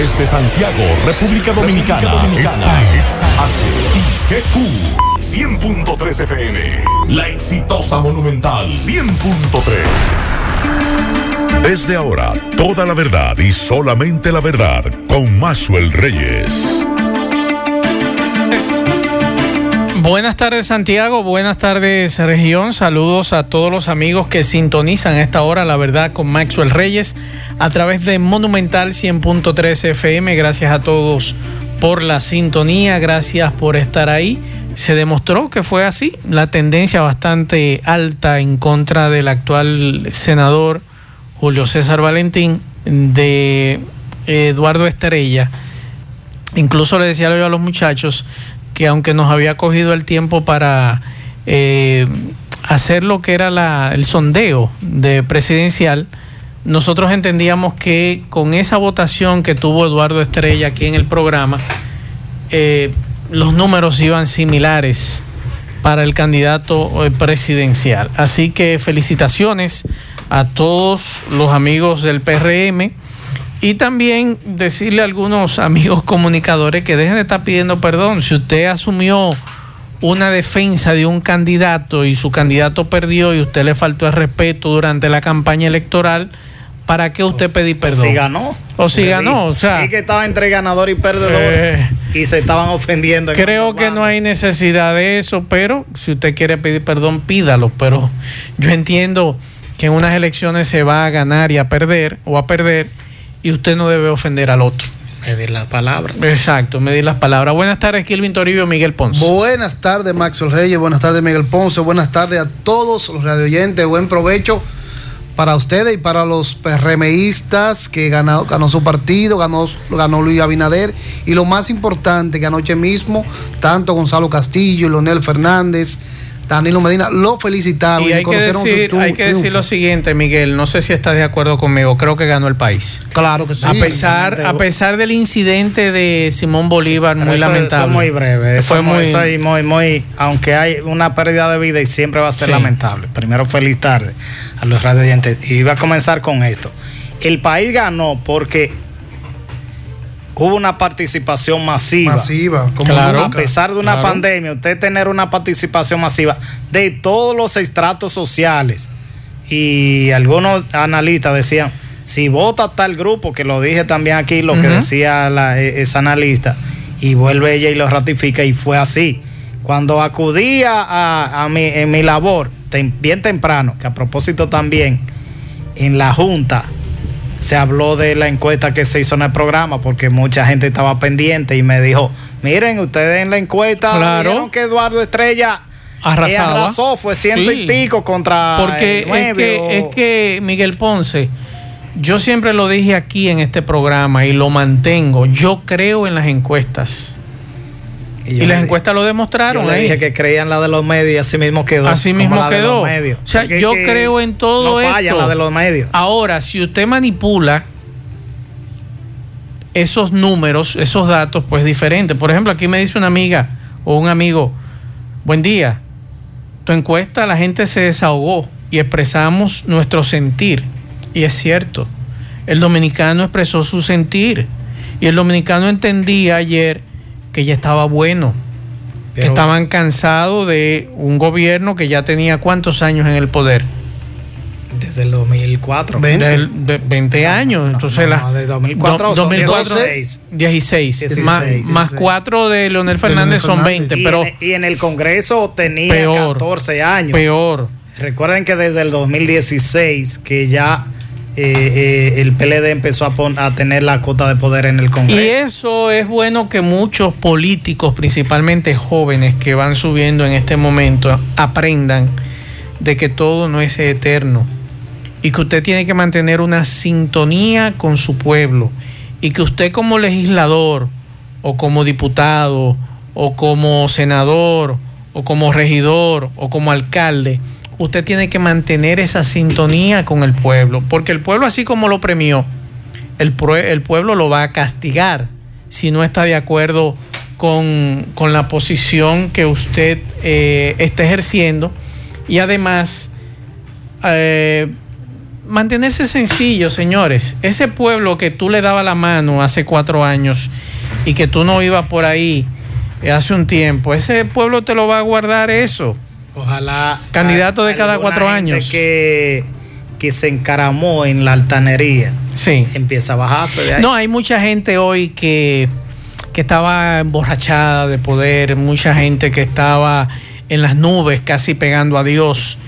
Desde Santiago, República Dominicana. Esta es HIGQ 100.3 FM. La exitosa Monumental 100.3. Desde ahora, toda la verdad y solamente la verdad con Maxwell Reyes. Buenas tardes Santiago, buenas tardes región, saludos a todos los amigos que sintonizan a esta hora La Verdad con Maxwell Reyes a través de Monumental 100.3 FM, gracias a todos por la sintonía, gracias por estar ahí. Se demostró que fue así, la tendencia bastante alta en contra del actual senador Julio César Valentín de Eduardo Estrella. Incluso le decía yo a los muchachos que aunque nos había cogido el tiempo para eh, hacer lo que era el sondeo de presidencial, nosotros entendíamos que con esa votación que tuvo Eduardo Estrella aquí en el programa, eh, los números iban similares para el candidato eh, presidencial. Así que felicitaciones a todos los amigos del PRM y también decirle a algunos amigos comunicadores que dejen de estar pidiendo perdón. Si usted asumió una defensa de un candidato y su candidato perdió y usted le faltó el respeto durante la campaña electoral, ¿para qué usted pedir perdón? O si ganó. O si ganó, o sea. Y que estaba entre ganador y perdedor eh, y se estaban ofendiendo. Creo que no hay necesidad de eso, pero si usted quiere pedir perdón, pídalo. Pero yo entiendo que en unas elecciones se va a ganar y a perder o a perder y usted no debe ofender al otro. Medir las palabras. Exacto, medir las palabras. Buenas tardes, Kilvin Toribio, Miguel Ponce. Buenas tardes, Maxwell Reyes. Buenas tardes, Miguel Ponce. Buenas tardes a todos los radioyentes. Buen provecho para ustedes y para los PRMistas que ganó, ganó su partido, ganó, ganó Luis Abinader. Y lo más importante, que anoche mismo, tanto Gonzalo Castillo y Leonel Fernández Danilo Medina lo felicitaron y, hay, que decir, hay que decir lo siguiente, Miguel, no sé si estás de acuerdo conmigo, creo que ganó el país. Claro que sí. A pesar, a pesar del incidente de Simón Bolívar, muy lamentable. Eso muy breve, fue muy... muy, muy, aunque hay una pérdida de vida y siempre va a ser lamentable. Primero, feliz tarde a los radioyentes. Y iba a comenzar con esto. El país ganó porque hubo una participación masiva. Masiva, como claro. A pesar de una pandemia, usted tener una participación masiva de todos los estratos sociales. Y algunos analistas decían, si vota tal grupo, que lo dije también aquí, lo que decía la, e, esa analista, y vuelve ella y lo ratifica, y fue así. Cuando acudía a, mi, en mi labor, bien temprano, que a propósito también, en la Junta, se habló de la encuesta que se hizo en el programa porque mucha gente estaba pendiente y me dijo, miren, ustedes en la encuesta claro. vieron que Eduardo Estrella Arrasaba. arrasó, fue ciento y pico contra porque es, que, es que Miguel Ponce, yo siempre lo dije aquí en este programa y lo mantengo, yo creo en las encuestas. Y, las encuestas lo demostraron. Yo le dije que creían la de los medios y así mismo quedó. Así mismo quedó. O sea, yo creo en todo no falla la de los medios. Ahora, si usted manipula esos números, esos datos, pues diferente. Por ejemplo, aquí me dice una amiga o un amigo, buen día, tu encuesta la gente se desahogó y expresamos nuestro sentir. Y es cierto, el dominicano expresó su sentir. Y el dominicano entendía ayer que ya estaba bueno, que estaban cansados de un gobierno que ya tenía cuántos años en el poder. Desde el 2004. 20, 20 años. Entonces, no, de 2004, 2004 16. 16. 16. Más, 16. más 4 de Leonel Fernández, son 20. Y, pero en, y en el Congreso tenía peor, 14 años. Peor. Recuerden que desde el 2016, que ya eh, eh, el PLD empezó a, a, tener la cuota de poder en el Congreso. Y eso es bueno que muchos políticos, principalmente jóvenes que van subiendo en este momento, aprendan de que todo no es eterno y que usted tiene que mantener una sintonía con su pueblo y que usted como legislador o como diputado o como senador o como regidor o como alcalde, usted tiene que mantener esa sintonía con el pueblo, porque el pueblo así como lo premió, el, pueblo lo va a castigar si no está de acuerdo con, la posición que usted eh, está ejerciendo y además eh, mantenerse sencillo, señores. Ese pueblo que tú le dabas la mano hace cuatro años y que tú no ibas por ahí eh, hace un tiempo, ese pueblo te lo va a guardar eso. Ojalá. Candidato de cada cuatro años. Que, que se encaramó en la altanería. Sí. Empieza a bajarse de ahí. No, hay mucha gente hoy que, que estaba emborrachada de poder, mucha gente que estaba en las nubes casi pegando a Dios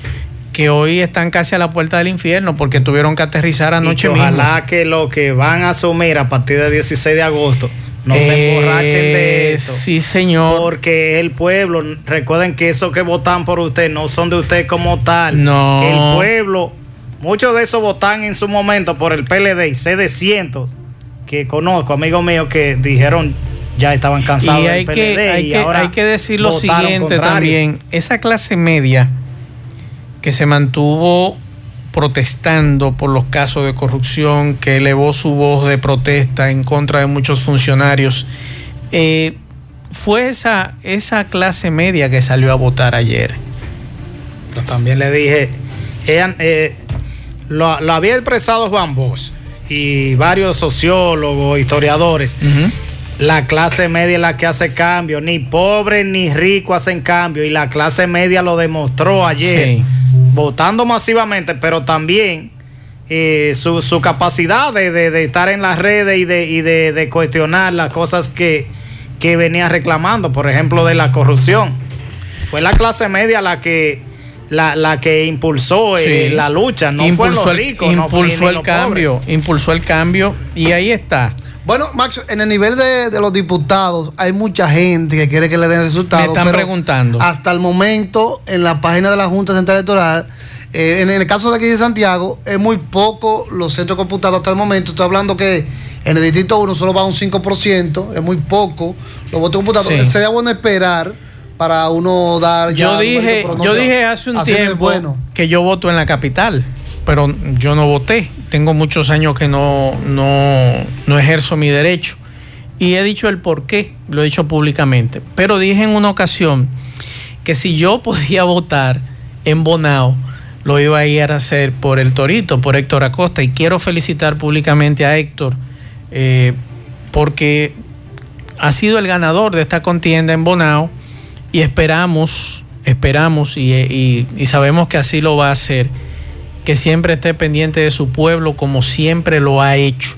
que hoy están casi a la puerta del infierno porque tuvieron que aterrizar anoche y ojalá que lo que van a asumir a partir del 16 de agosto no se emborrachen de Eh, eso. Sí, señor. Porque el pueblo, recuerden que esos que votan por usted no son de usted como tal. No. El pueblo, muchos de esos votan en su momento por el PLD y sé de cientos que conozco, amigos míos, que dijeron ya estaban cansados y hay del que, PLD hay y que, ahora hay que decir lo siguiente contrario. también. Esa clase media que se mantuvo protestando por los casos de corrupción, que elevó su voz de protesta en contra de muchos funcionarios, eh, fue esa, esa clase media que salió a votar ayer. Pero también le dije, eh, lo, lo había expresado Juan Bosch y varios sociólogos, historiadores. La clase media es la que hace cambio, ni pobre ni rico hacen cambio y la clase media lo demostró ayer, Sí. Votando masivamente, pero también eh, su, su capacidad de, de- de estar en las redes y de, y de, de cuestionar las cosas que, que venía reclamando, por ejemplo, de la corrupción. Fue la clase media la que la, la que impulsó eh, Sí. la lucha, no fue impulsó los el, ricos, no fue ni impulsó el los cambio, impulsó el cambio y ahí está. Bueno, Max, en el nivel de, de los diputados hay mucha gente que quiere que le den resultados. Me están pero preguntando. Hasta el momento, en la página de la Junta Central Electoral, eh, en el caso de aquí de Santiago, es muy poco los centros computados hasta el momento. Estoy hablando que en el distrito 1 solo va un 5%, es muy poco los votos computados. Sí. Sería bueno esperar para uno dar ya. Yo dije, no yo dije hace un tiempo bueno. que yo voto en la capital, pero yo no voté. Tengo muchos años que no, no, no ejerzo mi derecho. Y he dicho el por qué, lo he dicho públicamente. Pero dije en una ocasión que si yo podía votar en Bonao, lo iba a ir a hacer por el Torito, por Héctor Acosta. Y quiero felicitar públicamente a Héctor eh, porque ha sido el ganador de esta contienda en Bonao y esperamos, esperamos y, y- y sabemos que así lo va a hacer, que siempre esté pendiente de su pueblo como siempre lo ha hecho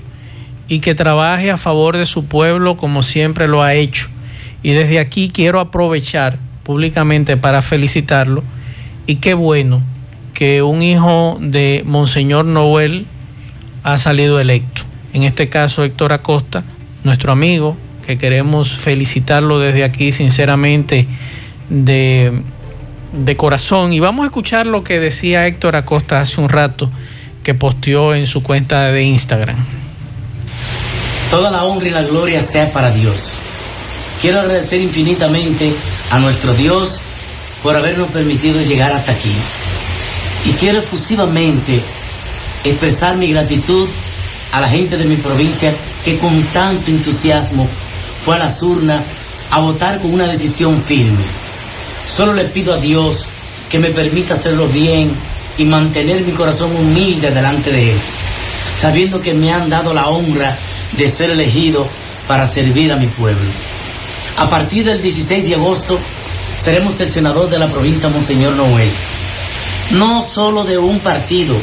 y que trabaje a favor de su pueblo como siempre lo ha hecho. Y desde aquí quiero aprovechar públicamente para felicitarlo y qué bueno que un hijo de Monseñor Noel ha salido electo. En este caso Héctor Acosta, nuestro amigo, que queremos felicitarlo desde aquí sinceramente de, de corazón. Y vamos a escuchar lo que decía Héctor Acosta hace un rato que posteó en su cuenta de Instagram. Toda la honra y la gloria sea para Dios. Quiero agradecer infinitamente a nuestro Dios por habernos permitido llegar hasta aquí. Y quiero efusivamente expresar mi gratitud a la gente de mi provincia que con tanto entusiasmo fue a las urnas a votar con una decisión firme. Solo le pido a Dios que me permita hacerlo bien y mantener mi corazón humilde delante de Él, sabiendo que me han dado la honra de ser elegido para servir a mi pueblo. A partir del 16 de agosto seremos el senador de la provincia Monseñor Noel. No solo de un partido,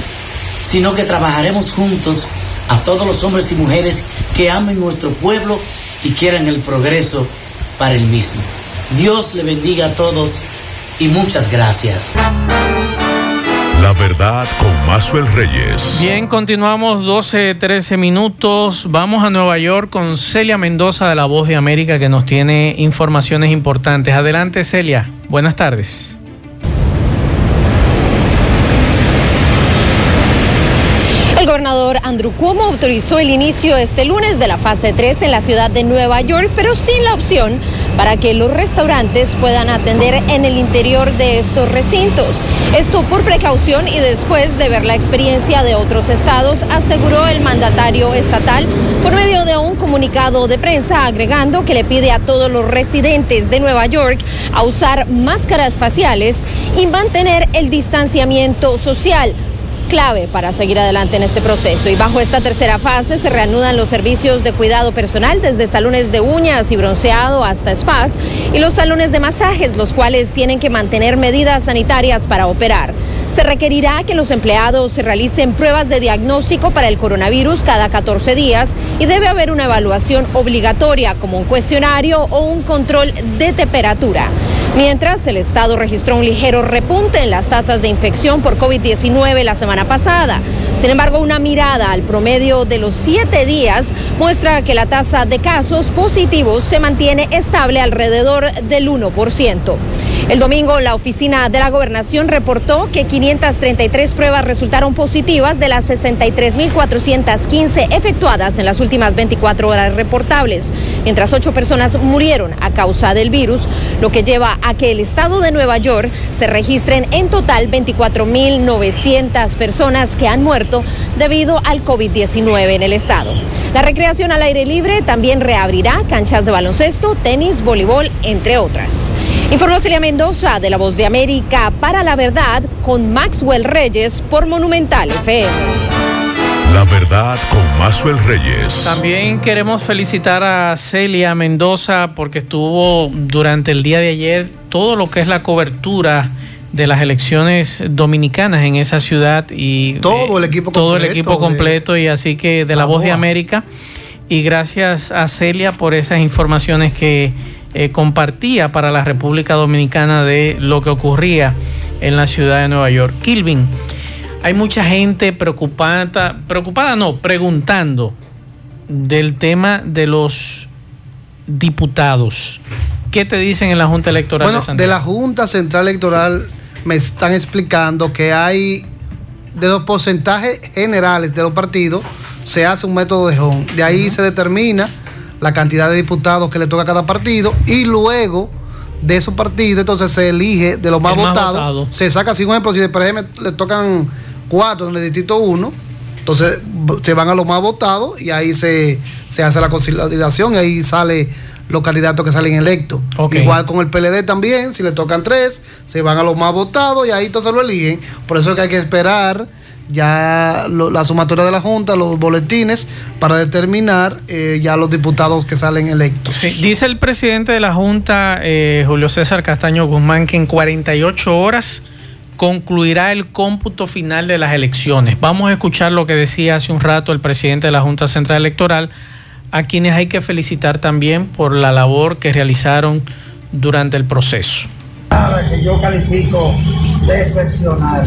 sino que trabajaremos juntos a todos los hombres y mujeres que amen nuestro pueblo y quieran el progreso para el mismo. Dios le bendiga a todos y muchas gracias. La verdad con Mazuel Reyes. Bien, continuamos 12, 13 minutos. Vamos a Nueva York con Celia Mendoza de La Voz de América que nos tiene informaciones importantes. Adelante, Celia. Buenas tardes. El gobernador Andrew Cuomo autorizó el inicio este lunes de la fase 3 en la ciudad de Nueva York, pero sin la opción para que los restaurantes puedan atender en el interior de estos recintos. Esto por precaución y después de ver la experiencia de otros estados, aseguró el mandatario estatal por medio de un comunicado de prensa agregando que le pide a todos los residentes de Nueva York a usar máscaras faciales y mantener el distanciamiento social. Clave para seguir adelante en este proceso. Y bajo esta tercera fase se reanudan los servicios de cuidado personal desde salones de uñas y bronceado hasta spas y los salones de masajes, los cuales tienen que mantener medidas sanitarias para operar. Se requerirá que los empleados se realicen pruebas de diagnóstico para el coronavirus cada 14 días y debe haber una evaluación obligatoria como un cuestionario o un control de temperatura. Mientras, el Estado registró un ligero repunte en las tasas de infección por COVID-19 la semana pasada. Sin embargo, una mirada al promedio de los siete días muestra que la tasa de casos positivos se mantiene estable alrededor del 1%. El domingo, la oficina de la gobernación reportó que 533 pruebas resultaron positivas de las 63.415 efectuadas en las últimas 24 horas reportables, mientras ocho personas murieron a causa del virus, lo que lleva a que el estado de Nueva York se registren en total 24.900 personas que han muerto debido al COVID-19 en el estado. La recreación al aire libre también reabrirá canchas de baloncesto, tenis, voleibol, entre otras. Informó Celia Mendoza de La Voz de América para la Verdad con Maxwell Reyes por Monumental FM. La verdad con Maxwell Reyes. También queremos felicitar a Celia Mendoza porque estuvo durante el día de ayer todo lo que es la cobertura de las elecciones dominicanas en esa ciudad y todo el equipo todo completo, el equipo completo y así que de la voz de América y gracias a Celia por esas informaciones que eh, compartía para la República Dominicana de lo que ocurría en la ciudad de Nueva York. Kilvin, hay mucha gente preocupada, preocupada no, preguntando del tema de los diputados. ¿Qué te dicen en la Junta Electoral bueno, de Santiago? De la Junta Central Electoral me están explicando que hay de los porcentajes generales de los partidos se hace un método de home. De ahí uh -huh. se determina la cantidad de diputados que le toca a cada partido y luego de esos partidos entonces se elige de los más, más votados, votado. se saca así un ejemplo, si por ejemplo le tocan cuatro en el distrito 1, entonces se van a los más votados y ahí se, se hace la consolidación y ahí sale los candidatos que salen electos. Okay. Igual con el PLD también, si le tocan tres, se van a los más votados y ahí entonces lo eligen. Por eso es que hay que esperar ya lo, la sumatoria de la Junta, los boletines, para determinar eh, ya los diputados que salen electos. Sí, dice el presidente de la Junta, eh, Julio César Castaño Guzmán, que en 48 horas concluirá el cómputo final de las elecciones. Vamos a escuchar lo que decía hace un rato el presidente de la Junta Central Electoral, a quienes hay que felicitar también por la labor que realizaron durante el proceso. Que yo califico de excepcional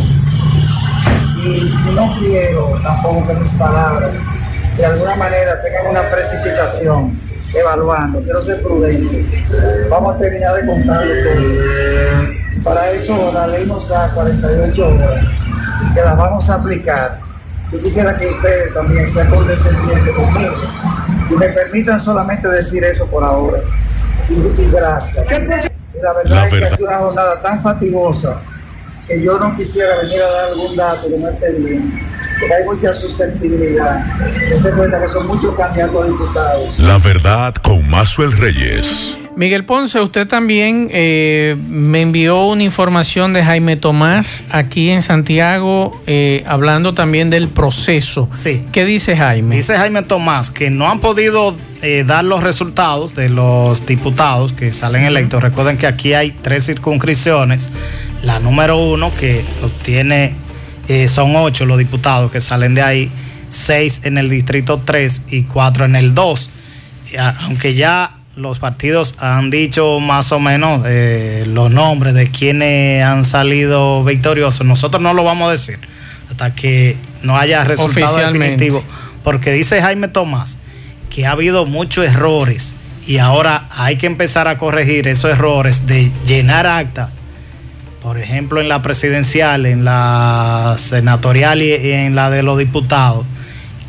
y no quiero tampoco que mis palabras de alguna manera tengan una precipitación evaluando, quiero ser prudente. Vamos a terminar de contarlo todo. Para eso la ley nos da 48 horas que las vamos a aplicar. Yo quisiera que ustedes también sean condescendientes conmigo me permitan solamente decir eso por ahora. Y, y gracias. La verdad la es que ha sido una jornada tan fatigosa que yo no quisiera venir a dar algún dato que no esté bien, porque hay mucha susceptibilidad. Se cuenta que son muchos candidatos a diputados. La verdad con Mazuel Reyes. Miguel Ponce, usted también eh, me envió una información de Jaime Tomás aquí en Santiago, eh, hablando también del proceso. Sí. ¿Qué dice Jaime? Dice Jaime Tomás que no han podido eh, dar los resultados de los diputados que salen electos. Recuerden que aquí hay tres circunscripciones. La número uno que obtiene, son ocho los diputados que salen de ahí, seis en el distrito 3 y cuatro en el 2. Aunque ya los partidos han dicho más o menos eh, los nombres de quienes han salido victoriosos. Nosotros no lo vamos a decir hasta que no haya resultado definitivo. Porque dice Jaime Tomás que ha habido muchos errores y ahora hay que empezar a corregir esos errores de llenar actas. Por ejemplo, en la presidencial, en la senatorial y en la de los diputados,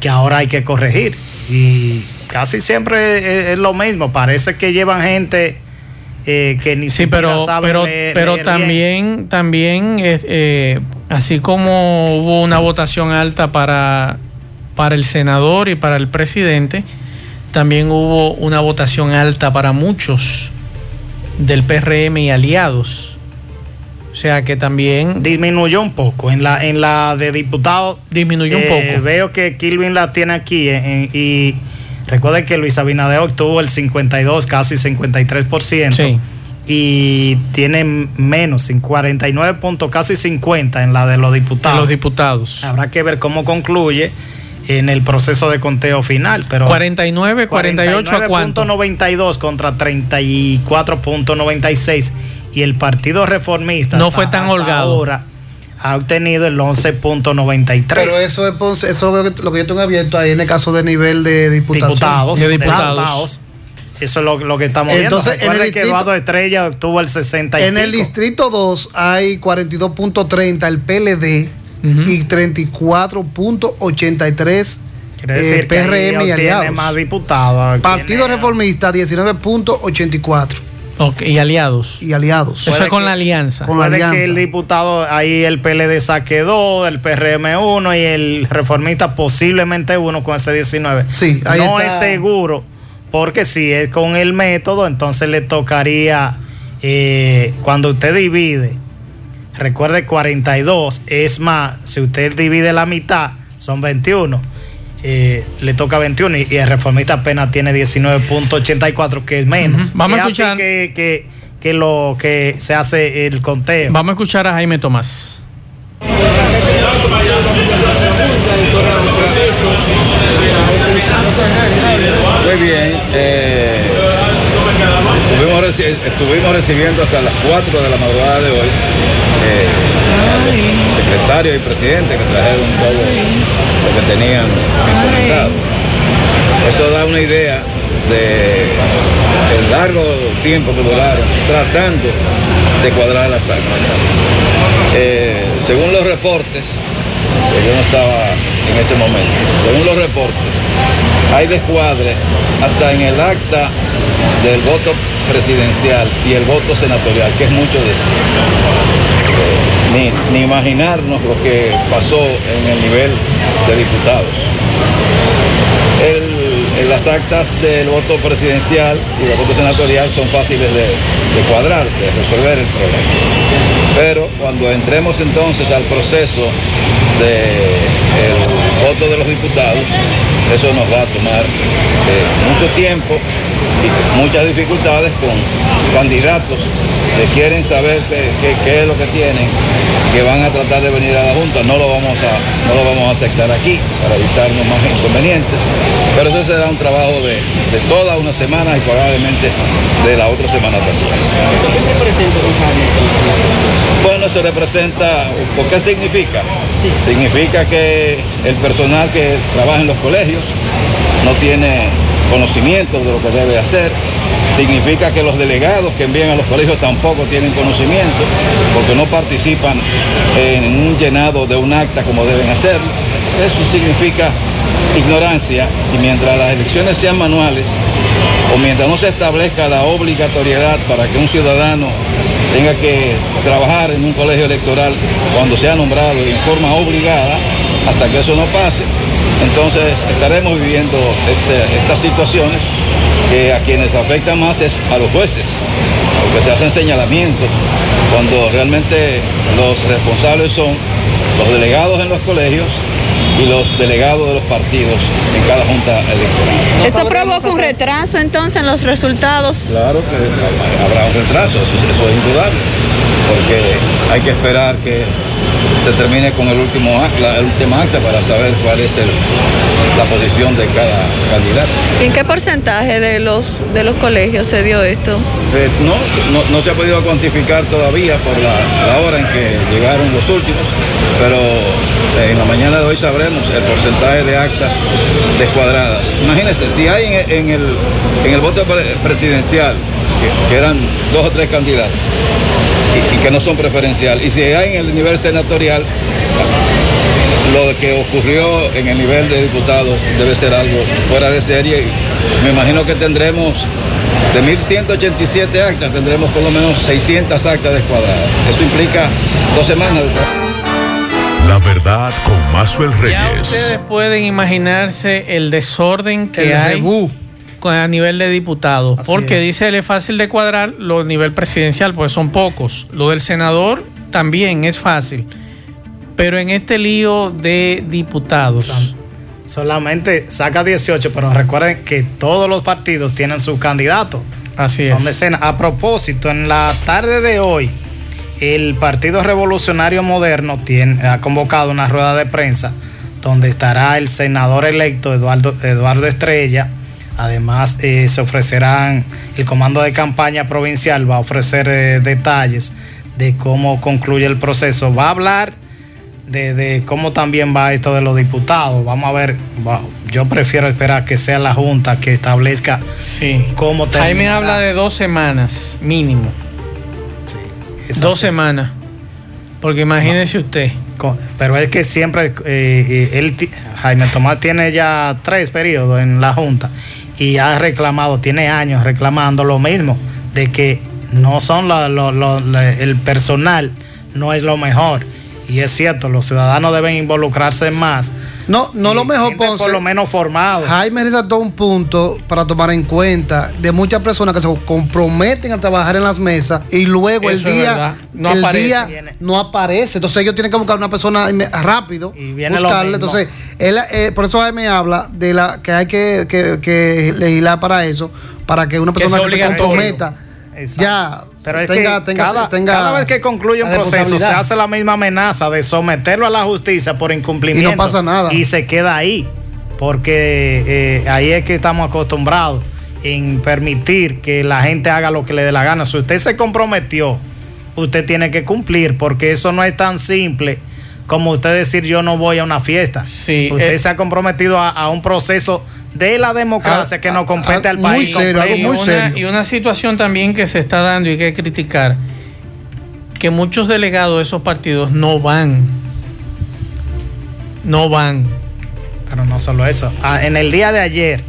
que ahora hay que corregir. Y casi siempre es, lo mismo. Parece que llevan gente eh, que ni sí, pero, sabe pero, leer, pero leer también, bien. también eh, así como hubo una votación alta para, para el senador y para el presidente, también hubo una votación alta para muchos del PRM y aliados. O sea que también disminuyó un poco. En la, en la de diputados disminuyó un eh, poco. Veo que Kilvin la tiene aquí y recuerde que Luis Abinader obtuvo el 52, casi 53%. Sí. Y tiene menos, 49 puntos, casi 50 en la de los diputados. los diputados. Habrá que ver cómo concluye en el proceso de conteo final. Pero 49, 48 a cuánto? 92 contra 34.96 y el Partido Reformista no fue tan holgado. Ahora ha obtenido el 11.93. Pero eso es Ponce, eso es lo que yo tengo abierto ahí en el caso de nivel de diputados. Diputados, de diputados. Eso es lo, lo que estamos Entonces, viendo. En el que distrito- Eduardo Estrella obtuvo el 60 y En el distrito 2 hay 42.30 el PLD Ujú. y 34.83 Quiere eh, decir que ahí PRM y aliados. más diputados. Partido Tiene- Reformista 19.84 Ok, y aliados. y aliados. Eso es con que- la alianza. con- la que el diputado, ahí el PLD saque dos, el PRM uno y el reformista posiblemente uno con ese 19. Sí, ahí no está. es seguro, porque si es con el método, entonces le tocaría, eh, cuando usted divide, recuerde 42, es más, si usted divide la mitad, son 21. Eh, le toca 21 y, y el reformista apenas tiene 19.84, que es menos. Vamos a así escuchar- que, que, que lo que se hace el conteo. Vamos a escuchar a Jaime Tomás. Muy bien. eh, estuvimos, reci- estuvimos recibiendo hasta las 4 de la madrugada de hoy eh, secretario y presidente que trajeron todo lo que tenían. Eso da una idea de el largo tiempo que duraron tratando de cuadrar las actas. Eh, según los reportes, yo no estaba en ese momento, según los reportes, hay descuadre hasta en el acta del voto presidencial y el voto senatorial, que es mucho decir. Eh, ni, ni imaginarnos lo que pasó en el nivel de diputados. El- las actas del voto presidencial y del voto senatorial son fáciles de cuadrar, de resolver el problema. Pero cuando entremos entonces al proceso del voto de los diputados, eso nos va a tomar eh, mucho tiempo y muchas dificultades con candidatos que quieren saber qué, qué- qué es lo que tienen, que van a tratar de venir a la Junta. No lo vamos a, no lo vamos a aceptar aquí para evitarnos más inconvenientes. Pero eso será un trabajo de, de toda una semana y probablemente de la otra semana también. Bueno, eso representa, ¿por qué significa? Significa que el personal que trabaja en los colegios no tiene conocimiento de lo que debe hacer. Significa que los delegados que envían a los colegios tampoco tienen conocimiento porque no participan en un llenado de un acta como deben hacerlo. Eso significa ignorancia y mientras las elecciones sean manuales o mientras no se establezca la obligatoriedad para que un ciudadano tenga que trabajar en un colegio electoral cuando sea nombrado en forma obligada, hasta que eso no pase, entonces estaremos viviendo este- estas situaciones que a quienes afectan más es a los jueces, porque se hacen señalamientos cuando realmente los responsables son los delegados en los colegios y los delegados de los partidos en cada junta electoral. ¿Eso provoca un retraso entonces en los resultados? Claro que habrá un retraso, eso, eso es indudable, porque hay que esperar que se termine con el último acta, la última acta para saber cuál es el- la posición de cada candidato. ¿En qué porcentaje de los, de los colegios se dio esto? Eh, no, no, no se ha podido cuantificar todavía por la, la hora en que llegaron los últimos, pero en la mañana de hoy sabremos el porcentaje de actas descuadradas. Imagínense, si hay en, el, en el voto pre- presidencial, que, eran dos o tres candidatos, y, y que no son preferenciales, y si hay en el nivel senatorial, lo que ocurrió en el nivel de diputados debe ser algo fuera de serie me imagino que tendremos de 1.187 actas, tendremos por lo menos 600 actas descuadradas. Eso implica dos semanas. La verdad con Mazuel Ya Reyes. ustedes pueden imaginarse el desorden que El hay rebú. con- a nivel de diputados. Así porque es. dice él es fácil de cuadrar lo a nivel presidencial, pues son pocos. Lo del senador también es fácil. Pero en este lío de diputados. Solamente saca 18, pero recuerden que todos los partidos tienen sus candidatos. Así Son es. decenas. A propósito, en la tarde de hoy, el Partido Revolucionario Moderno tiene, ha convocado una rueda de prensa donde estará el senador electo Eduardo, Eduardo Estrella. Además, eh, se ofrecerán, el comando de campaña provincial va a ofrecer eh, detalles de cómo concluye el proceso. Va a hablar de, de cómo también va esto de los diputados. Vamos a ver, yo prefiero esperar que sea la Junta que establezca Sí. cómo Jaime terminará. habla de dos semanas, mínimo. Dos semanas. Porque imagínese usted. Pero es que siempre, eh, eh, él, Jaime Tomás tiene ya tres periodos en la Junta y ha reclamado, tiene años reclamando lo mismo, de que no son la- lo- lo- la- el personal, no es lo mejor. Y es cierto, los ciudadanos deben involucrarse más. No, no lo mejor, Ponce. por lo menos formado. Jaime resaltó un punto para tomar en cuenta de muchas personas que se comprometen a trabajar en las mesas y luego Eso el día. No el aparece. día Viene. no aparece. Entonces ellos tienen que buscar una persona rápido, viene lo buscarle. Entonces, él, eh, por eso Jaime habla de la que hay que, que- que legislar para eso, para que una Que persona sea que se comprometa ya Pero es tenga, que tenga, cada, tenga cada vez que concluye un proceso se hace la misma amenaza de someterlo a la justicia por incumplimiento. Y no pasa nada. Y se queda ahí. Porque eh, ahí es que estamos acostumbrados en permitir que la gente haga lo que le dé la gana. Si usted se comprometió, usted tiene que cumplir, porque eso no es tan simple como usted decir yo no voy a una fiesta. Sí, usted eh, se ha comprometido a, a un proceso de la democracia Ah, que nos ah, compete ah, al muy país. serio, algo y, muy una, serio. y una situación también que se está dando y que hay que criticar, que muchos delegados de esos partidos no van. No van. Pero no solo eso. Ah, en el día de ayer,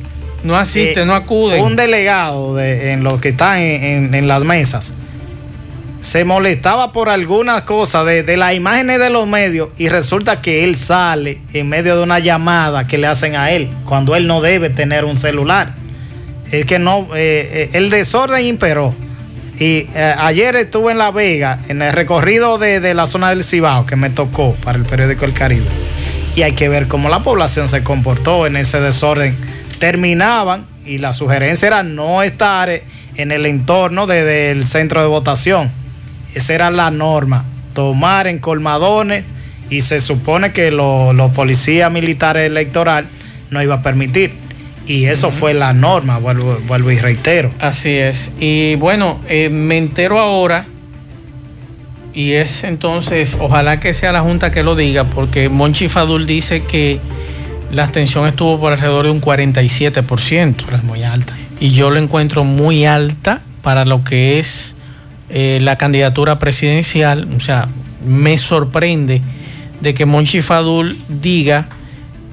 No asisten, Eh, no acuden. un delegado de, en los que están en, en- en las mesas se molestaba por algunas cosas de, de las imágenes de los medios y resulta que él sale en medio de una llamada que le hacen a él cuando él no debe tener un celular. Es que no, eh, eh, el desorden imperó. Y eh, ayer estuve en La Vega, en el recorrido de, de la zona del Cibao que me tocó para el periódico El Caribe. Y hay que ver cómo la población se comportó en ese desorden. Terminaban y la sugerencia era no estar en el entorno de- del centro de votación. Esa era la norma, tomar en colmadones y se supone que lo- los policías militares electoral no iba a permitir. Y eso fue la norma, vuelvo, vuelvo y reitero. Así es. Y bueno, eh, me entero ahora, y es entonces, ojalá que sea la Junta que lo diga, porque Monchi Fadul dice que la abstención estuvo por alrededor de un 47%. Pero es muy alta. Y yo lo encuentro muy alta para lo que es eh, la candidatura presidencial. O sea, me sorprende de que Monchi Fadul diga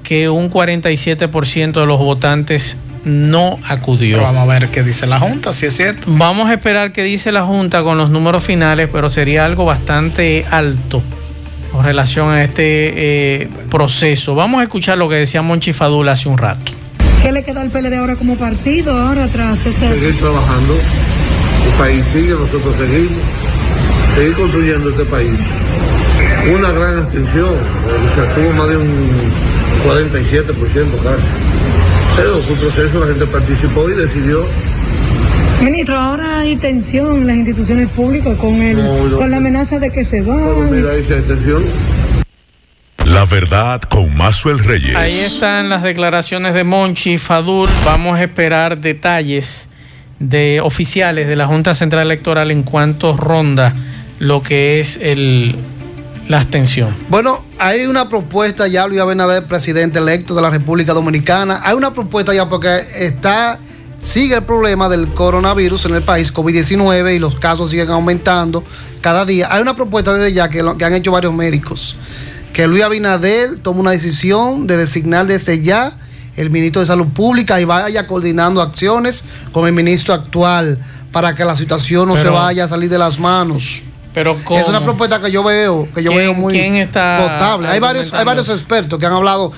que un 47% de los votantes no acudió. Pero vamos a ver qué dice la Junta, si es cierto. Vamos a esperar qué dice la Junta con los números finales, pero sería algo bastante alto con relación a este eh, proceso. Vamos a escuchar lo que decía Monchi Fadul hace un rato. ¿Qué le queda al PLD ahora como partido, ahora tras este... seguir trabajando. El país sigue, nosotros seguimos. Seguir construyendo este país. Una gran abstención, o sea, tuvo más de un 47% casi. Pero fue un proceso, la gente participó y decidió. Ministro, ahora hay tensión en las instituciones públicas con, el, No, con la amenaza de que se van. mira, esa abstención. La verdad con Mazuel Reyes. Ahí están las declaraciones de Monchi Fadul. Vamos a esperar detalles de oficiales de la Junta Central Electoral en cuanto ronda lo que es el, la abstención. Bueno, hay una propuesta ya, Luis Abinader, presidente electo de la República Dominicana. Hay una propuesta ya porque está, sigue el problema del coronavirus en el país, COVID-19, y los casos siguen aumentando cada día. Hay una propuesta desde ya que, que han hecho varios médicos, que Luis Abinader toma una decisión de designar desde ya el ministro de Salud Pública y vaya coordinando acciones con el ministro actual para que la situación no Pero- se vaya a salir de las manos. Pero ¿cómo? Es una propuesta que yo veo, que yo ¿Quién- veo muy potable. Hay varios, hay varios expertos que han hablado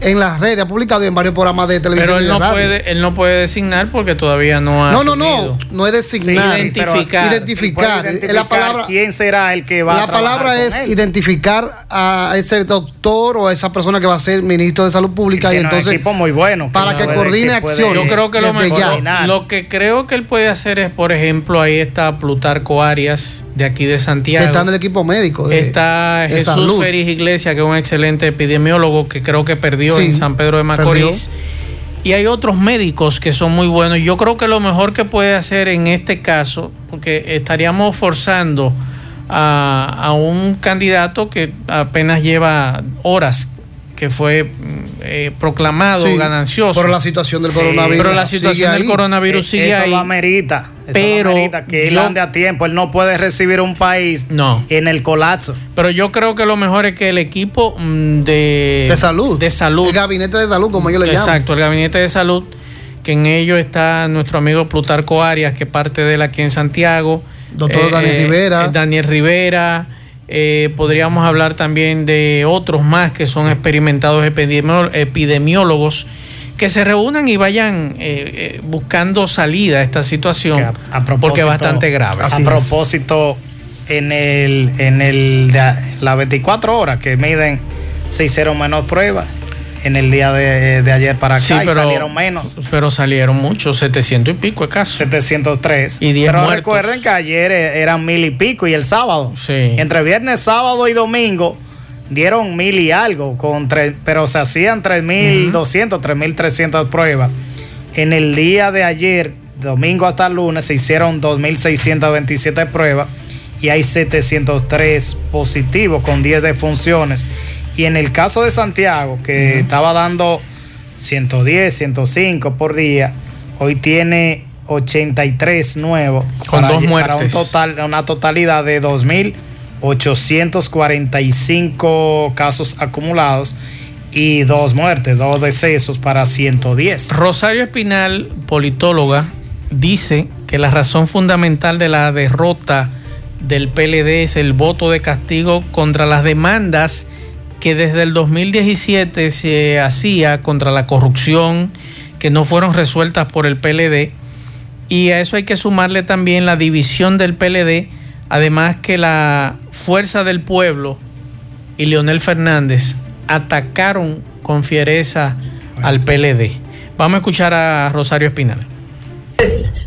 en las redes, ha publicado en varios programas de televisión. Pero él, no, puede, él no puede designar porque todavía no ha. No, no, no, no es designar. identificar. identificar. la palabra, ¿Quién será el que va la a La palabra es identificar a ese doctor o a esa persona que va a ser ministro de Salud Pública. Y, entonces. equipo muy bueno. para que coordine acciones. Yo creo que lo mejor. Lo que creo que él puede hacer es, por ejemplo, ahí está Plutarco Arias de aquí de Santiago. Está en el equipo médico. está Jesús Félix Iglesias, que es un excelente epidemiólogo que creo que perdió en San Pedro de Macorís. Y hay otros médicos que son muy buenos. Yo creo que lo mejor que puede hacer en este caso, porque estaríamos forzando a, un candidato que apenas lleva horas que fue mm, eh, proclamado ganancioso. Por la situación del coronavirus. pero la situación del coronavirus eh, sigue ahí. amerita pero que él ande a tiempo, él no puede recibir un país en el colapso. Pero yo creo que lo mejor es que el equipo mm, de, de salud, de salud, el gabinete de salud, como ellos le llaman. Exacto, el gabinete de salud, que en ello está nuestro amigo Plutarco Arias, que parte de él aquí en Santiago. Doctor Daniel eh, Rivera. Eh, Daniel Rivera. Eh, podríamos hablar también de otros más que son experimentados epidemiólogos que se reúnan y vayan eh, eh, buscando salida a esta situación porque es bastante grave. A propósito, en el en el de las 24 horas que miden se hicieron menos pruebas en el día de, ayer para acá y salieron menos. Pero salieron muchos, 700 y pico de casos. 703. Y 10 pero recuerden que ayer eran mil y pico y el sábado. Sí. Entre viernes, sábado y domingo dieron mil y algo, con tres, pero se hacían 3.200, 3.300 pruebas. En el día de ayer, domingo hasta el lunes, se hicieron 2.627 pruebas y hay 703 positivos con 10 defunciones. Y en el caso de Santiago, que estaba dando 110, 105 por día, hoy tiene 83 nuevos. Con dos muertes. Para un total, una totalidad de 2.000 845 casos acumulados y dos muertes, dos decesos para 110. Rosario Espinal, politóloga, dice que la razón fundamental de la derrota del PLD es el voto de castigo contra las demandas que desde el 2017 se hacía contra la corrupción que no fueron resueltas por el PLD y a eso hay que sumarle también la división del PLD Además que la Fuerza del Pueblo y Leonel Fernández atacaron con fiereza al PLD. Vamos a escuchar a Rosario Espinal. Es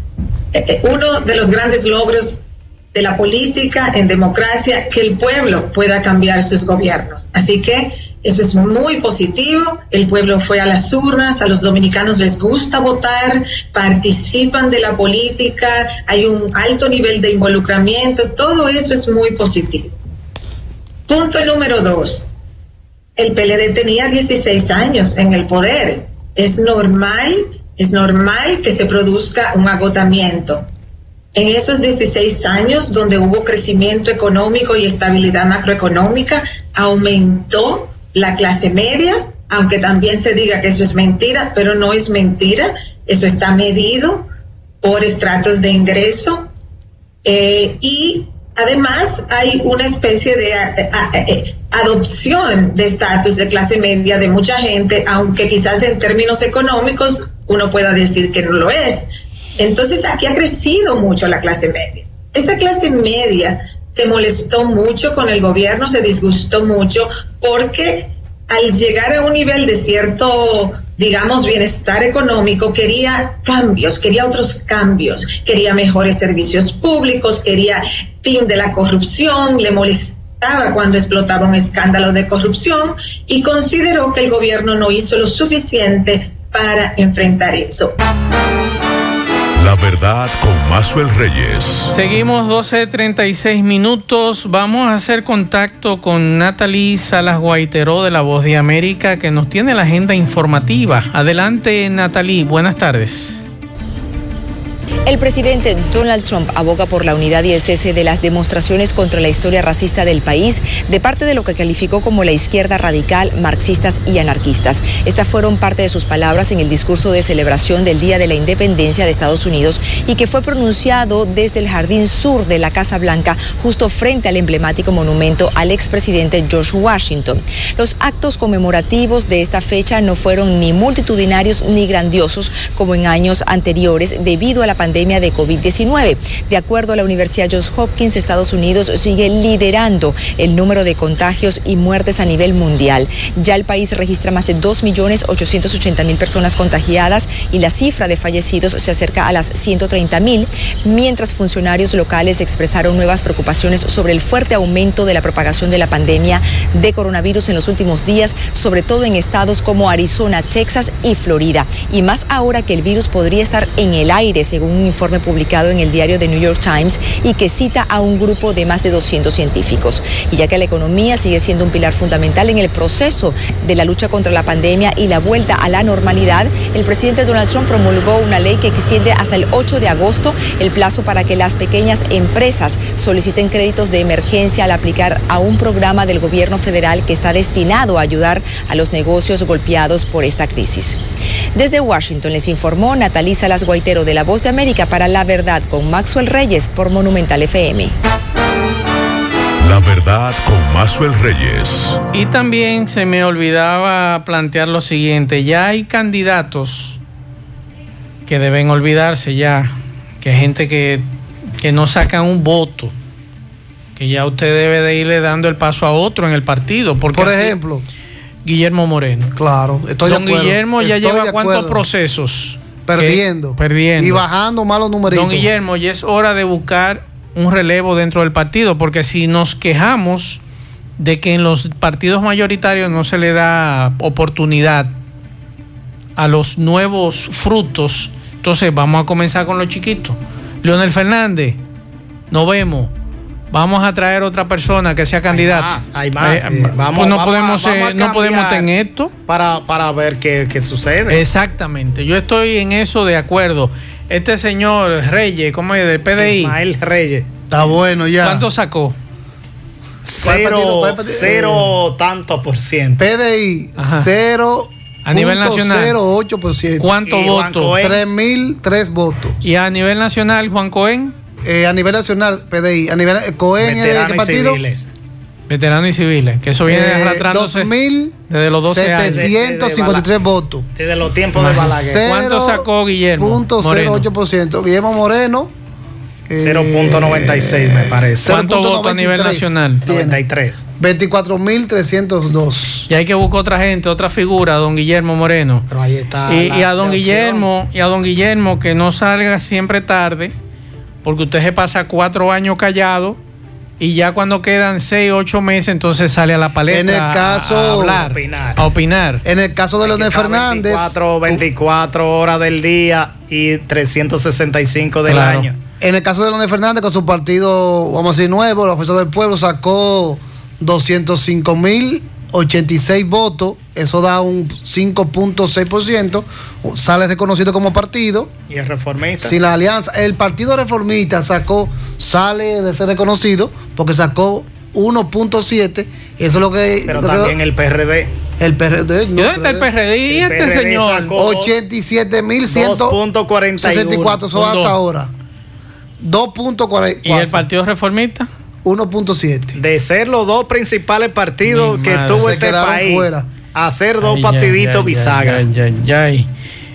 eh, eh, uno de los grandes logros de la política en democracia que el pueblo pueda cambiar sus gobiernos. Así que eso es muy positivo. El pueblo fue a las urnas, a los dominicanos les gusta votar, participan de la política, hay un alto nivel de involucramiento, todo eso es muy positivo. Punto número dos. El PLD tenía 16 años en el poder. Es normal, es normal que se produzca un agotamiento. En esos 16 años donde hubo crecimiento económico y estabilidad macroeconómica, aumentó la clase media, aunque también se diga que eso es mentira, pero no es mentira, eso está medido por estratos de ingreso eh, y además hay una especie de eh, adopción de estatus de clase media de mucha gente, aunque quizás en términos económicos uno pueda decir que no lo es. Entonces aquí ha crecido mucho la clase media. Esa clase media se molestó mucho con el gobierno, se disgustó mucho, porque al llegar a un nivel de cierto, digamos, bienestar económico, quería cambios, quería otros cambios, quería mejores servicios públicos, quería fin de la corrupción, le molestaba cuando explotaba un escándalo de corrupción y consideró que el gobierno no hizo lo suficiente para enfrentar eso. La verdad con Mazuel Reyes. Seguimos 12.36 minutos. Vamos a hacer contacto con Natalie Salas Guaiteró de La Voz de América que nos tiene la agenda informativa. Adelante Natalie, buenas tardes. El presidente Donald Trump aboga por la unidad y el cese de las demostraciones contra la historia racista del país de parte de lo que calificó como la izquierda radical, marxistas y anarquistas. Estas fueron parte de sus palabras en el discurso de celebración del Día de la Independencia de Estados Unidos y que fue pronunciado desde el jardín sur de la Casa Blanca, justo frente al emblemático monumento al expresidente George Washington. Los actos conmemorativos de esta fecha no fueron ni multitudinarios ni grandiosos como en años anteriores debido a la pandemia de COVID-19. De acuerdo a la Universidad Johns Hopkins, Estados Unidos sigue liderando el número de contagios y muertes a nivel mundial. Ya el país registra más de 2.880.000 personas contagiadas y la cifra de fallecidos se acerca a las 130.000, mientras funcionarios locales expresaron nuevas preocupaciones sobre el fuerte aumento de la propagación de la pandemia de coronavirus en los últimos días, sobre todo en estados como Arizona, Texas y Florida. Y más ahora que el virus podría estar en el aire, según un informe publicado en el diario The New York Times y que cita a un grupo de más de 200 científicos. Y ya que la economía sigue siendo un pilar fundamental en el proceso de la lucha contra la pandemia y la vuelta a la normalidad, el presidente Donald Trump promulgó una ley que extiende hasta el 8 de agosto el plazo para que las pequeñas empresas soliciten créditos de emergencia al aplicar a un programa del gobierno federal que está destinado a ayudar a los negocios golpeados por esta crisis. Desde Washington les informó Natalisa Las Guaitero de La Voz de América para La Verdad con Maxwell Reyes por Monumental FM. La verdad con Maxwell Reyes. Y también se me olvidaba plantear lo siguiente, ya hay candidatos que deben olvidarse ya, que hay gente que, que no sacan un voto, que ya usted debe de irle dando el paso a otro en el partido. Porque Por así- ejemplo, Guillermo Moreno. claro, estoy Don de acuerdo. Guillermo ya Estoy lleva cuántos procesos. Perdiendo. Perdiendo. Y bajando malos numeritos. Don Guillermo, ya es hora de buscar un relevo dentro del partido, porque si nos quejamos de que en los partidos mayoritarios no se le da oportunidad a los nuevos frutos, entonces vamos a comenzar con los chiquitos. Leonel Fernández, nos vemos. Vamos a traer otra persona que sea candidata. más, hay más. Eh, Eh, vamos- pues no vamos podemos, vamos a eh, no podemos tener esto. Para, para ver qué, qué sucede. Exactamente, yo estoy en eso de acuerdo. Este señor Reyes, ¿cómo es? De PDI. Ismael Reyes. Está bueno ya. ¿Cuánto sacó? Cero, partido? ¿Cuál partido? cero tanto por ciento. PDI, Ajá. 0. A nivel nacional. 08%. ¿Cuántos votos? Cohen. 3.003 votos. Y a nivel nacional, Juan Cohen, Eh, a nivel nacional, PDI. A nivel eh, Cohen, ¿es de Veteranos qué y partido? civiles. veteranos y civiles, que eso viene Eh, arrastrándose desde los 12 años. 2.753 votos. Desde los tiempos de Balaguer. Cero ¿Cuánto sacó Guillermo? Moreno? 0.08%. Guillermo Moreno. eh, 0.96 me parece. ¿Cuánto voto a nivel 0.93 nacional? tiene. 93. 24.302. Y hay que buscar otra gente, otra figura, don Guillermo Moreno. Pero ahí está. Y, la- y a don. Guillermo, y a don Guillermo que no salga siempre tarde, porque usted se pasa cuatro años callado y ya cuando quedan seis, ocho meses, entonces sale a la palestra En el a- caso- a, hablar, Opinar. a opinar. En el caso de Leonel Fernández. 24, 24 horas del día y 365 del Claro. año. En el caso de Leonel Fernández, con su partido, vamos a decir, nuevo, la Fuerza del Pueblo sacó 205.086 votos. Eso da un 5.6%. Sale reconocido como partido. Y es reformista. Sin la alianza, el Partido Reformista sacó, sale de ser reconocido porque sacó 1.7. Eso es lo que. pero lo que- también el PRD. el PRD. ¿Y dónde está el PRD y El este PRD señor? sacó 87.164. 2.41. Eso hasta dos. ahora. 2.44. ¿Y el Partido Reformista? 1.7. De ser los dos principales partidos Mi que madre. tuvo este país, fuera. a ser dos Ay, partiditos ay, bisagra. ay, ay, ay.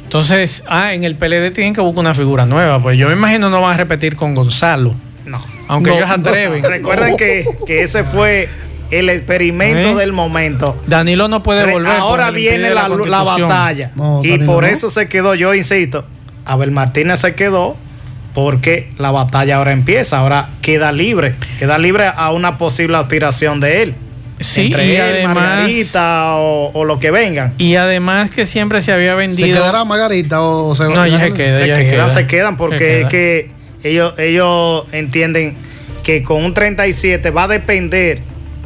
Entonces, ah, en el PLD tienen que buscar una figura nueva. Pues yo me imagino no van a repetir con Gonzalo. No. Aunque No, ellos atreven. Recuerden que, que ese fue el experimento ¿Eh? del momento. Danilo no puede Re- volver. Ahora viene la, la batalla. No, y Danilo por no. eso se quedó, yo insisto, Abel Martínez se quedó porque la batalla ahora empieza, ahora queda libre, queda libre a una posible aspiración de él. Sí, Entre y él, además, Margarita o, o lo que vengan. y además que siempre se había ¿Se vendido. quedará Margarita o se No, ella se queda. se ella se quedan, queda. se quedan Se porque queda. es que ellos, ellos entienden que con un 37 va a depender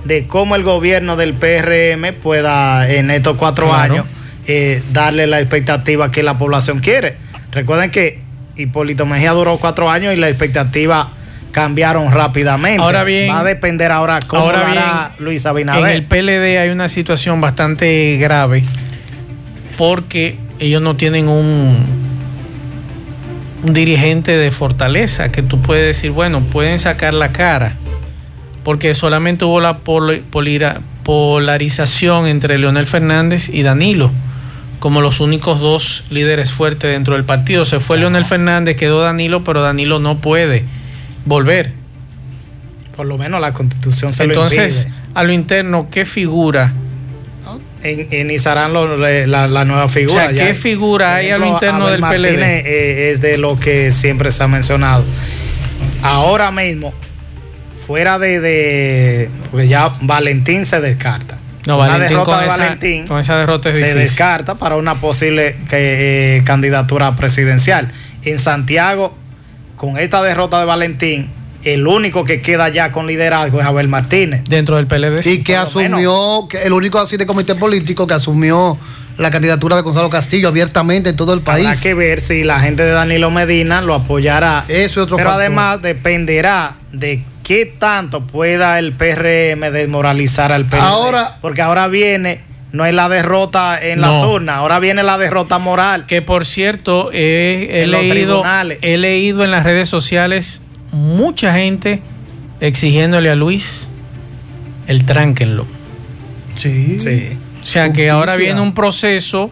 de cómo el gobierno del PRM pueda en estos cuatro Claro. años eh, darle la expectativa que la población quiere. Recuerden que Hipólito Mejía duró cuatro años y la expectativa cambiaron rápidamente. Ahora bien, va a depender ahora cómo ahora hará bien, Luis Abinader. En el PLD hay una situación bastante grave porque ellos no tienen un, un dirigente de fortaleza que tú puedes decir, bueno, pueden sacar la cara, porque solamente hubo la polarización entre Leonel Fernández y Danilo como los únicos dos líderes fuertes dentro del partido. Se fue Leonel Fernández, quedó Danilo, pero Danilo no puede volver. Por lo menos la constitución se Entonces, lo a lo interno, ¿qué figura? En- iniciarán lo- la, la nueva figura. O sea, ¿qué figura hay a lo interno Abel del Martínez, PLD? eh, es de lo que siempre se ha mencionado. Ahora mismo, fuera de, de- porque ya Valentín se descarta. No, Una Valentín derrota con de esa, Valentín con esa derrota es se difícil. descarta para una posible que, eh, candidatura presidencial. En Santiago, con esta derrota de Valentín, el único que queda ya con liderazgo es Abel Martínez. Dentro del PLD. Y que asumió, que el único así de comité político que asumió la candidatura de Gonzalo Castillo abiertamente en todo el país. Habrá que ver si la gente de Danilo Medina lo apoyará. Eso es otro Pero factor. además dependerá de qué tanto pueda el PRM desmoralizar al PLD. Ahora- porque ahora viene, no es la derrota en las No. urnas, ahora viene la derrota moral. Que por cierto, eh, he, leído, he leído en las redes sociales mucha gente exigiéndole a Luis el tránquenlo. Sí. Sí. O sea que ahora viene un proceso,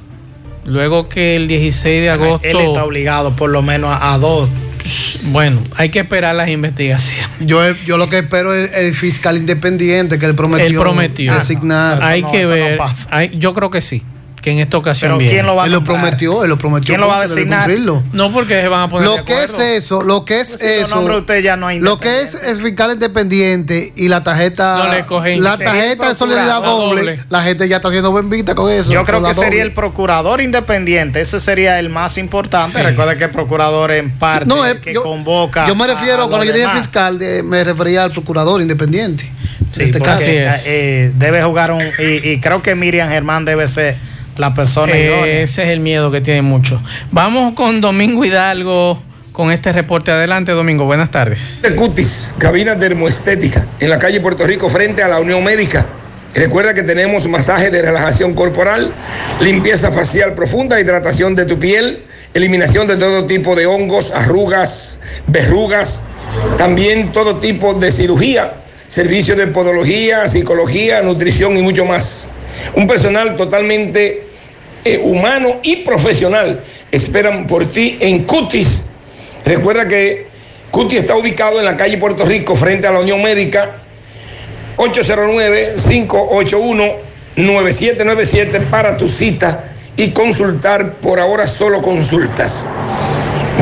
luego que el 16 de agosto... Él está obligado por lo menos a, a dos. Bueno, hay que esperar las investigaciones. Yo, yo lo que espero es el fiscal independiente que él prometió, Él prometió. designar. hay no, que no ver. hay- yo creo que sí, que en esta ocasión Pero viene. ¿quién lo va a él lo prometió, él lo prometió. ¿Quién lo va a designar? No, porque se van a poner de Lo que es eso, lo que es Si eso, usted ya no hay lo que es, es fiscal independiente y la tarjeta, No le cogen. la tarjeta de solidaridad doble, doble. la gente ya está haciendo buen vista con eso. Yo creo que sería el procurador independiente. Ese sería el más importante. Sí. Recuerda que el procurador en parte No, el es- que yo, convoca. yo me refiero, a cuando yo dije demás. fiscal, de- me refería al procurador independiente. Sí, en este caso. Es. eh, debe jugar un. Y, y creo que Miriam Germán debe ser la persona Eh, idónea. ese es el miedo que tienen muchos. Vamos con Domingo Hidalgo con este reporte. Adelante, Domingo. Buenas tardes. de Cutis, cabina dermoestética, en la calle Puerto Rico, frente a la Unión Médica. Recuerda que tenemos masaje de relajación corporal, limpieza facial profunda, hidratación de tu piel, eliminación de todo tipo de hongos, arrugas, verrugas, también todo tipo de cirugía, servicio de podología, psicología, nutrición y mucho más. Un personal totalmente eh, humano y profesional esperan por ti en Cutis. Recuerda que Cutis está ubicado en la calle Puerto Rico frente a la Unión Médica 809-581-9797 para tu cita y consultar. Por ahora solo consultas.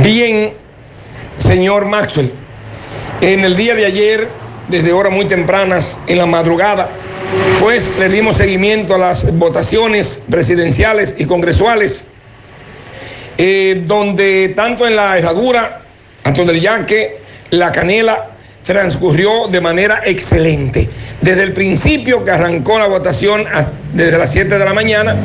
Bien, señor Maxwell, en el día de ayer, desde horas muy tempranas, en la madrugada, pues le dimos seguimiento a las votaciones presidenciales y congresuales, eh, donde tanto en la herradura, Anto del Yaque, la canela, transcurrió de manera excelente. Desde el principio que arrancó la votación, desde las 7 de la mañana,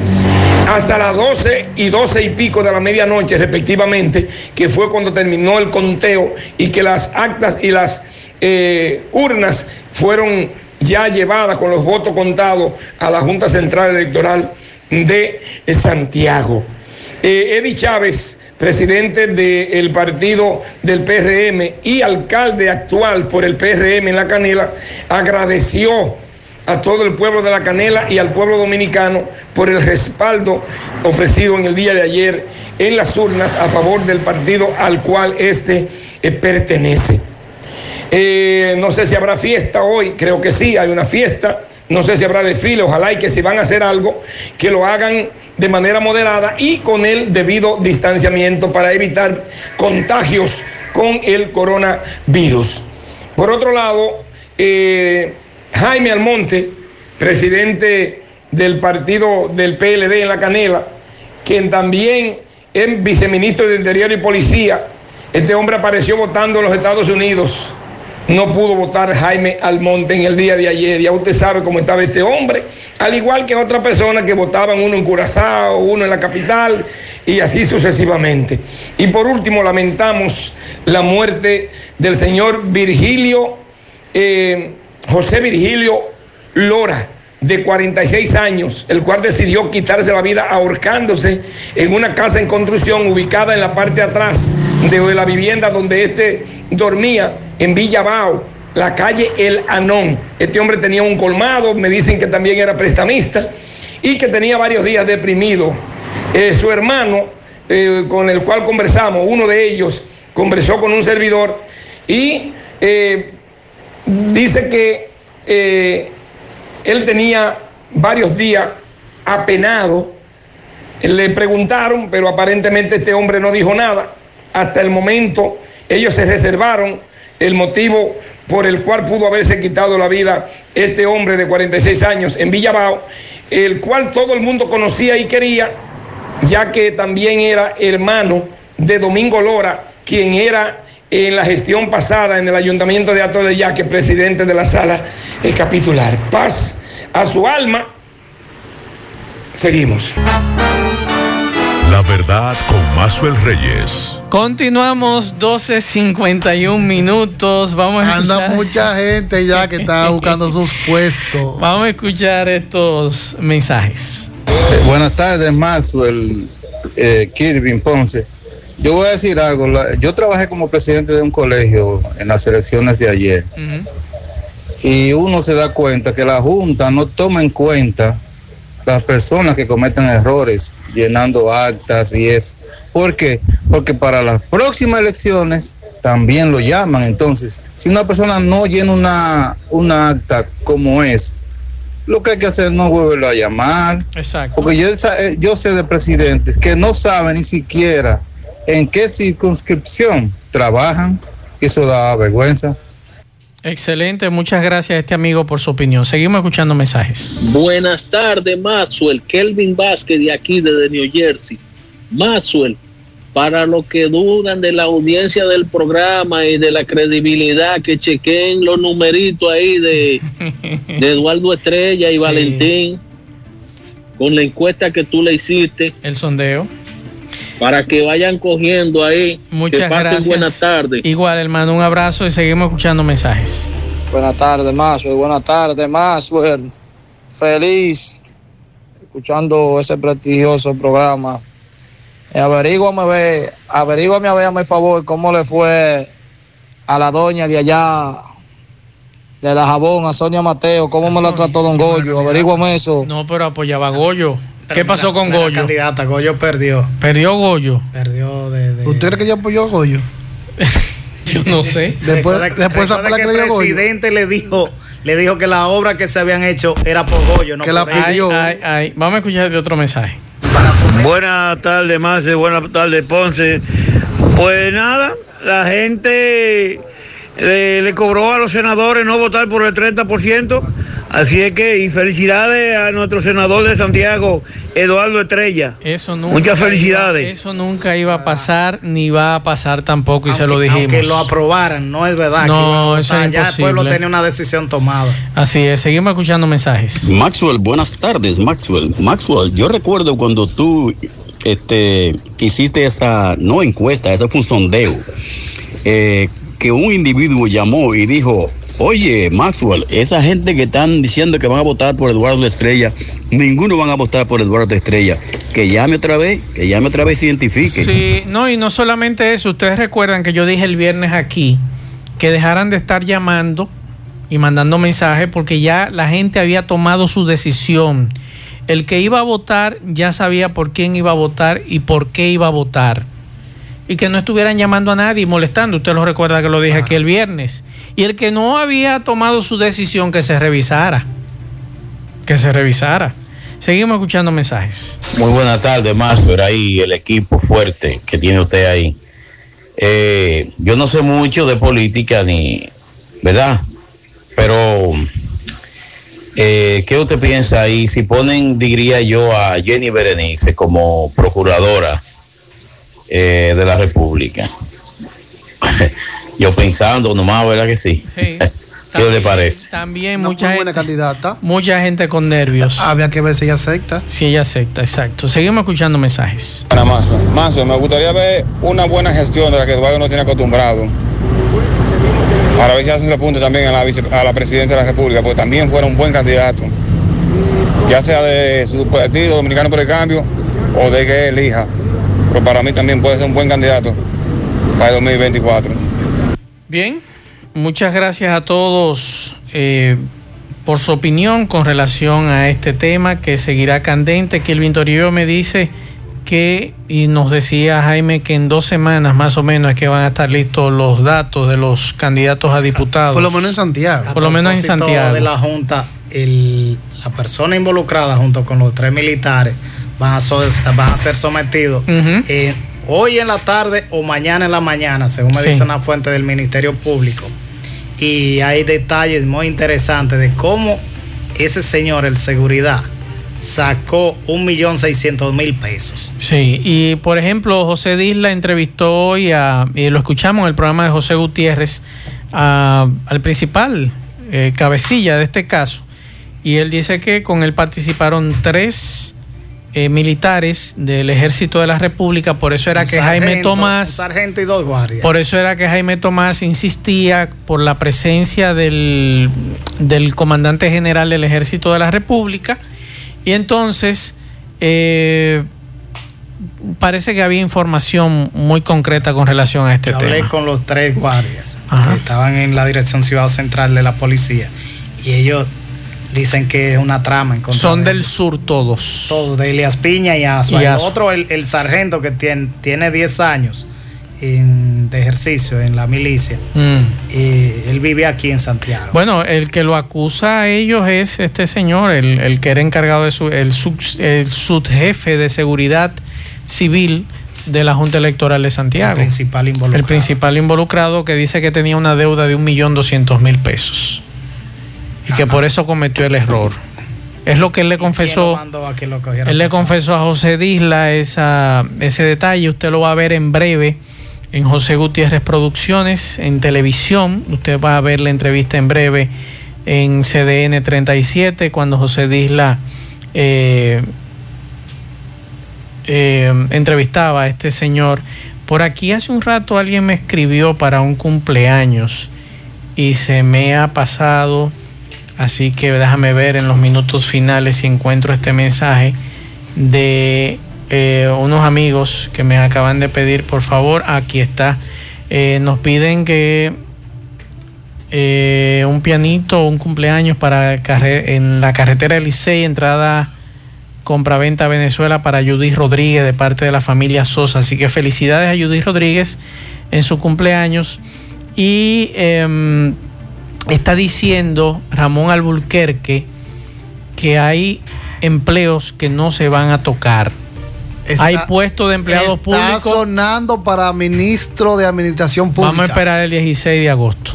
hasta las 12 y 12 y pico de la medianoche respectivamente, que fue cuando terminó el conteo y que las actas y las eh, urnas fueron ya llevadas con los votos contados a la Junta Central Electoral de Santiago. Eh, Eddie Chávez, presidente del partido del PRM y alcalde actual por el PRM en La Canela, agradeció a todo el pueblo de La Canela y al pueblo dominicano por el respaldo ofrecido en el día de ayer en las urnas a favor del partido al cual este eh, pertenece. Eh, no sé si habrá fiesta hoy, creo que sí, hay una fiesta. No sé si habrá desfile, ojalá y que si van a hacer algo, que lo hagan de manera moderada y con el debido distanciamiento para evitar contagios con el coronavirus. Por otro lado, eh, Jaime Almonte, presidente del partido del PLD en La Canela, quien también es viceministro de Interior y Policía, este hombre apareció votando en los Estados Unidos no pudo votar Jaime Almonte en el día de ayer. Ya usted sabe cómo estaba este hombre. al igual que otras personas que votaban uno en Curazao, uno en la capital y así sucesivamente. Y por último, lamentamos la muerte del señor Virgilio, eh, José Virgilio Lora de 46 años, el cual decidió quitarse la vida ahorcándose en una casa en construcción ubicada en la parte de atrás de la vivienda donde este dormía en Villa Bao, la calle El Anón. Este hombre tenía un colmado, me dicen que también era prestamista y que tenía varios días deprimido. Eh, su hermano, eh, con el cual conversamos, uno de ellos conversó con un servidor y eh, dice que él tenía varios días apenado. Le preguntaron, pero aparentemente este hombre no dijo nada. Hasta el momento ellos se reservaron el motivo por el cual pudo haberse quitado la vida este hombre de 46 años en Villabao, el cual todo el mundo conocía y quería, ya que también era hermano de Domingo Lora, quien era en la gestión pasada en el ayuntamiento de Ato de Yaque, presidente de la sala capitular. Paz a su alma. Seguimos. La verdad con Mazuel Reyes. Continuamos 12.51 minutos. Vamos a Anda mucha gente ya que está buscando sus puestos. Vamos a escuchar estos mensajes. Eh, buenas tardes, Maxwell, eh, Kirby Ponce. Yo voy a decir algo. Yo trabajé como presidente de un colegio en las elecciones de ayer. Y uno se da cuenta que la Junta no toma en cuenta las personas que cometen errores llenando actas y eso. ¿Por qué? Porque para las próximas elecciones también lo llaman. Entonces, si una persona no llena una, una acta como es, lo que hay que hacer es no volverlo a llamar. Exacto. Porque yo, eh, yo sé de presidentes que no saben ni siquiera en qué circunscripción trabajan. Eso da vergüenza. Excelente, muchas gracias a este amigo por su opinión. Seguimos escuchando mensajes. Buenas tardes, Maxwell. Kelvin Vázquez de aquí, desde New Jersey. Maxwell, para los que dudan de la audiencia del programa y de la credibilidad, que chequen los numeritos ahí de, de Eduardo Estrella y Valentín con la encuesta que tú le hiciste. El sondeo para que vayan cogiendo ahí. Muchas que pasen gracias. Buenas tardes. Igual, hermano, un abrazo y seguimos escuchando mensajes. Buenas tardes, Maswell. Buenas tardes, Maswell. Feliz escuchando ese prestigioso programa. Y averíguame, ve, averíguame a ver, a mi favor, cómo le fue a la doña de allá, de la jabón, a Sonia Mateo, cómo me la trató Don Goyo. Averíguame eso. No, pero apoyaba a Goyo. ¿Qué pasó con Goyo? candidata, Goyo perdió. ¿Perdió Goyo? Perdió de. de... ¿Usted cree que ya apoyó a Goyo? Yo no sé. Después, Después, después de, después de que el presidente le dijo, le dijo que la obra que se habían hecho era por Goyo, no que por la pidió. Ay, ay, ay. Vamos a escuchar de otro mensaje. Buenas tardes, Marce. Buenas tardes, Ponce. Pues nada, la gente le, le, cobró a los senadores no votar por el 30%. Así es que, y felicidades a nuestro senador de Santiago, Eduardo Estrella. Eso nunca Muchas felicidades. Iba, eso nunca iba a pasar, ni va a pasar tampoco, y aunque, se lo dijimos. Que lo aprobaran, no es verdad. No, que eso es ya el pueblo tenía una decisión tomada. Así es, seguimos escuchando mensajes. Maxwell, buenas tardes, Maxwell. Maxwell, yo recuerdo cuando tú este, hiciste esa, no encuesta, ese fue un sondeo, eh, que un individuo llamó y dijo, Oye, Maxwell, esa gente que están diciendo que van a votar por Eduardo Estrella, ninguno van a votar por Eduardo Estrella. Que llame otra vez, que llame otra vez y identifique. Sí, no, y no solamente eso. Ustedes recuerdan que yo dije el viernes aquí que dejaran de estar llamando y mandando mensajes porque ya la gente había tomado su decisión. El que iba a votar ya sabía por quién iba a votar y por qué iba a votar y que no estuvieran llamando a nadie y molestando. Usted lo recuerda que lo dije aquí el viernes. Y el que no había tomado su decisión, que se revisara. Que se revisara. Seguimos escuchando mensajes. Muy buenas tardes, Master, ahí el equipo fuerte que tiene usted ahí. Eh, yo no sé mucho de política ni, ¿verdad? Pero, eh, ¿qué usted piensa ahí? Si ponen, diría yo, a Jenny Berenice como procuradora eh, de la República. Yo pensando nomás, ¿verdad que sí? sí. ¿Qué le parece? También mucha muy buena gente, candidata. mucha gente con nervios. Había que ver si ella acepta. Si ella acepta, exacto. Seguimos escuchando mensajes. Para Mazo. Mazo, me gustaría ver una buena gestión de la que Eduardo no tiene acostumbrado. Para ver si hace un repunte también a la, vice- a la presidencia de la República, porque también fuera un buen candidato. Ya sea de su partido Dominicano por el Cambio o de que elija. Pero para mí también puede ser un buen candidato para el 2024. Bien, muchas gracias a todos eh, por su opinión con relación a este tema que seguirá candente. Kelvin Toribio me dice que, y nos decía Jaime, que en dos semanas más o menos es que van a estar listos los datos de los candidatos a diputados. Por lo menos en Santiago. Por lo menos en Santiago. de la Junta, el- la persona involucrada junto con los tres militares van a, so- van a ser sometidos eh, hoy en la tarde o mañana en la mañana, según me Sí. dice una fuente del Ministerio Público. Y hay detalles muy interesantes de cómo ese señor, el seguridad, sacó un millón seiscientos mil pesos. Sí, y por ejemplo, José Disla entrevistó hoy a, y lo escuchamos en el programa de José Gutiérrez, a- al principal eh, cabecilla de este caso, y él dice que con él participaron tres eh, militares del Ejército de la República, por eso era Un que Jaime Tomás... Sargento y dos guardias. Por eso era que Jaime Tomás insistía por la presencia del, del comandante general del Ejército de la República. Y entonces eh, parece que había información muy concreta con relación a este Yo hablé tema. con los tres guardias Ajá. que estaban en la dirección ciudad central de la policía y ellos dicen que es una trama en contra Son de del sur todos. todos, de Elias Piña y Azua. Y El otro, el, el sargento que tiene, tiene 10 años en- de ejercicio en la milicia, Mm. y él vive aquí en Santiago. Bueno, el que lo acusa a ellos es este señor, el, el que era encargado de su, el, sub- el subjefe de seguridad civil de la Junta Electoral de Santiago. El principal involucrado. El principal involucrado que dice que tenía una deuda de un millón doscientos mil pesos y que por eso cometió el error. Es lo que él le ¿Quién lo confesó. que lo Él le confesó a José Disla esa, ese detalle. Usted lo va a ver en breve en José Gutiérrez Producciones, en televisión. Usted va a ver la entrevista en breve en CDN 37, cuando José Disla eh, eh, entrevistaba a este señor. Por aquí hace un rato alguien me escribió para un cumpleaños y se me ha pasado. Así que déjame ver en los minutos finales si encuentro este mensaje de eh, unos amigos que me acaban de pedir, por favor, aquí está. Eh, nos piden que eh, un pianito, un cumpleaños para en la carretera Licey, entrada compraventa Venezuela para Judith Rodríguez de parte de la familia Sosa. Así que felicidades a Judith Rodríguez en su cumpleaños. Y em, está diciendo Ramón Albulquerque que hay empleos que no se van a tocar. Está- hay puestos de empleados Está públicos. sonando para ministro de Administración Pública. Vamos a esperar el 16 de agosto.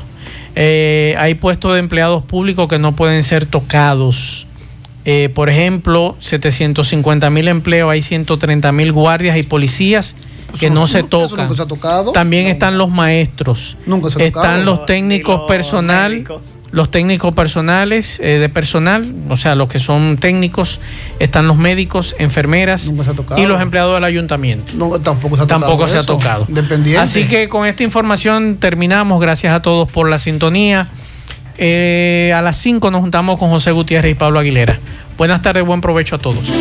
Eh, hay puestos de empleados públicos que no pueden ser tocados. Eh, por ejemplo, 750 mil empleos, hay 130 mil guardias y policías que no se Eso tocan. nunca se ha tocado. También están los maestros. Nunca se ha tocado. Están los técnicos personal, los técnicos personales eh, de personal, o sea, los que son técnicos, están los médicos, enfermeras tocado. y los empleados del ayuntamiento. No, tampoco se ha Tampoco tocado. se ha tocado. Así que con esta información terminamos. Gracias a todos por la sintonía. Eh, a las 5 nos juntamos con José Gutiérrez y Pablo Aguilera. Buenas tardes, buen provecho a todos.